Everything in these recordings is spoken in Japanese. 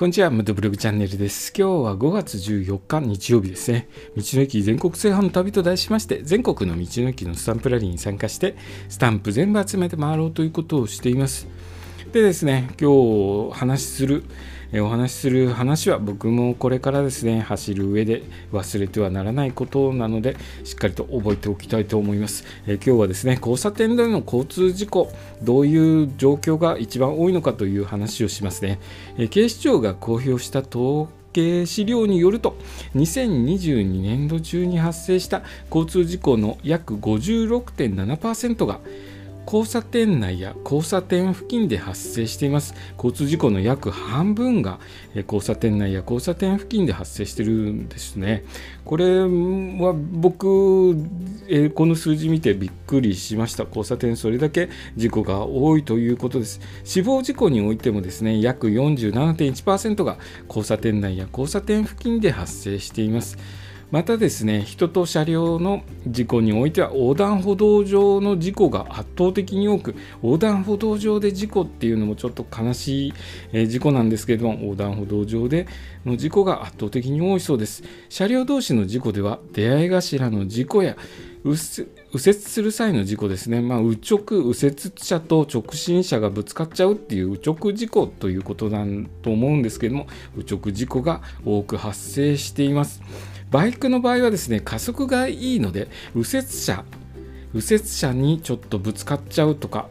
こんにちは、ムドブログチャンネルです。今日は5月14日日曜日ですね。道の駅全国制覇の旅と題しまして、全国の道の駅のスタンプラリーに参加して、スタンプ全部集めて回ろうということをしています。でですね、今日お話しする、お話しする話は僕もこれからですね走る上で忘れてはならないことなのでしっかりと覚えておきたいと思います、え今日はですね交差点での交通事故どういう状況が一番多いのかという話をしますね、え警視庁が公表した統計資料によると2022年度中に発生した交通事故の約56.7%が交差点内や交差点付近で発生しています。交通事故の約半分が交差点内や交差点付近で発生してるんですね。これは僕、えこの数字見てびっくりしました。交差点それだけ事故が多いということです。死亡事故においてもですね約47.1%が交差点内や交差点付近で発生しています。またですね人と車両の事故においては横断歩道上の事故が圧倒的に多く横断歩道上で事故っていうのもちょっと悲しい事故なんですけれども横断歩道上での事故が圧倒的に多いそうです。車両同士の事故では出会い頭の事故や右折する際の事故ですね、まあ、右直、右折車と直進車がぶつかっちゃうっていう右直事故ということだと思うんですけども、右直事故が多く発生しています。バイクの場合はですね加速がいいので右折車右折車にちょっとぶつかっちゃうとか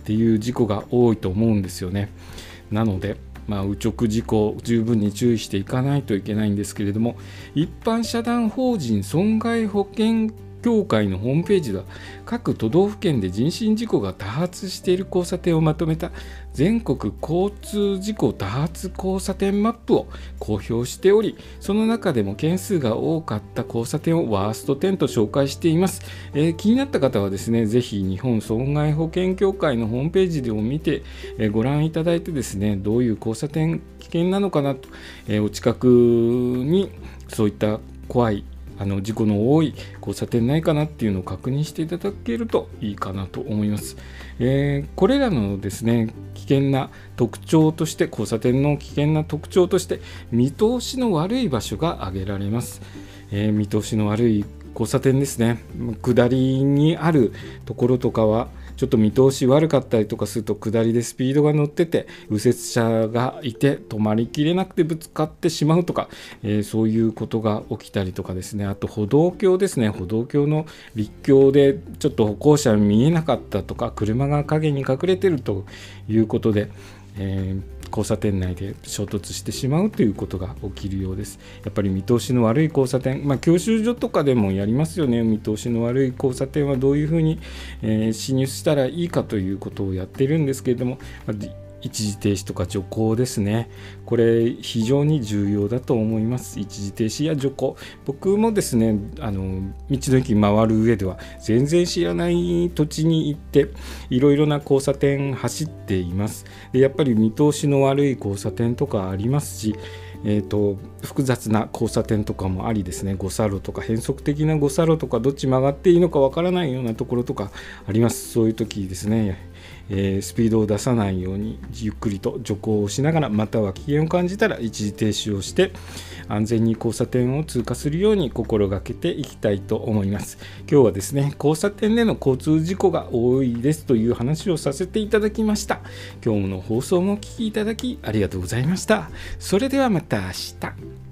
っていう事故が多いと思うんですよねなのでまあ、右直事故十分に注意していかないといけないんですけれども一般社団法人損害保険協会のホームページでは各都道府県で人身事故が多発している交差点をまとめた全国交通事故多発交差点マップを公表しておりその中でも件数が多かった交差点をワースト10と紹介しています、えー、気になった方はですねぜひ日本損害保険協会のホームページでも見て、えー、ご覧いただいてですねどういう交差点危険なのかなと、えー、お近くにそういった怖いあの事故の多い交差点ないかなっていうのを確認していただけるといいかなと思います。えー、これらのですね危険な特徴として交差点の危険な特徴として見通しの悪い場所が挙げられます。えー、見通しの悪い交差点ですね下りにあるところとかはちょっと見通し悪かったりとかすると下りでスピードが乗ってて右折車がいて止まりきれなくてぶつかってしまうとか、えー、そういうことが起きたりとかですね。あと歩道橋ですね。歩道橋の立橋でちょっと歩行者見えなかったとか車が影に隠れてるということで、えー交差点内で衝突してしまうということが起きるようです。やっぱり見通しの悪い交差点、まあ、教習所とかでもやりますよね、見通しの悪い交差点はどういうふうに、えー、進入したらいいかということをやってるんですけれども、まあ一時停止とか徐行ですね。これ非常に重要だと思います。一時停止や徐行。僕もですね、あの道の駅回る上では全然知らない土地に行っていろいろな交差点走っています。でやっぱり見通しの悪い交差点とかありますし、えーと、複雑な交差点とかもありですね誤差路とか変則的な誤差路とかどっち曲がっていいのかわからないようなところとかありますそういう時ですねえー、スピードを出さないようにゆっくりと徐行をしながらまたは危険を感じたら一時停止をして安全に交差点を通過するように心がけていきたいと思います。今日はですね交差点での交通事故が多いですという話をさせていただきました。今日の放送もお聴きいただきありがとうございました。それではまた明日。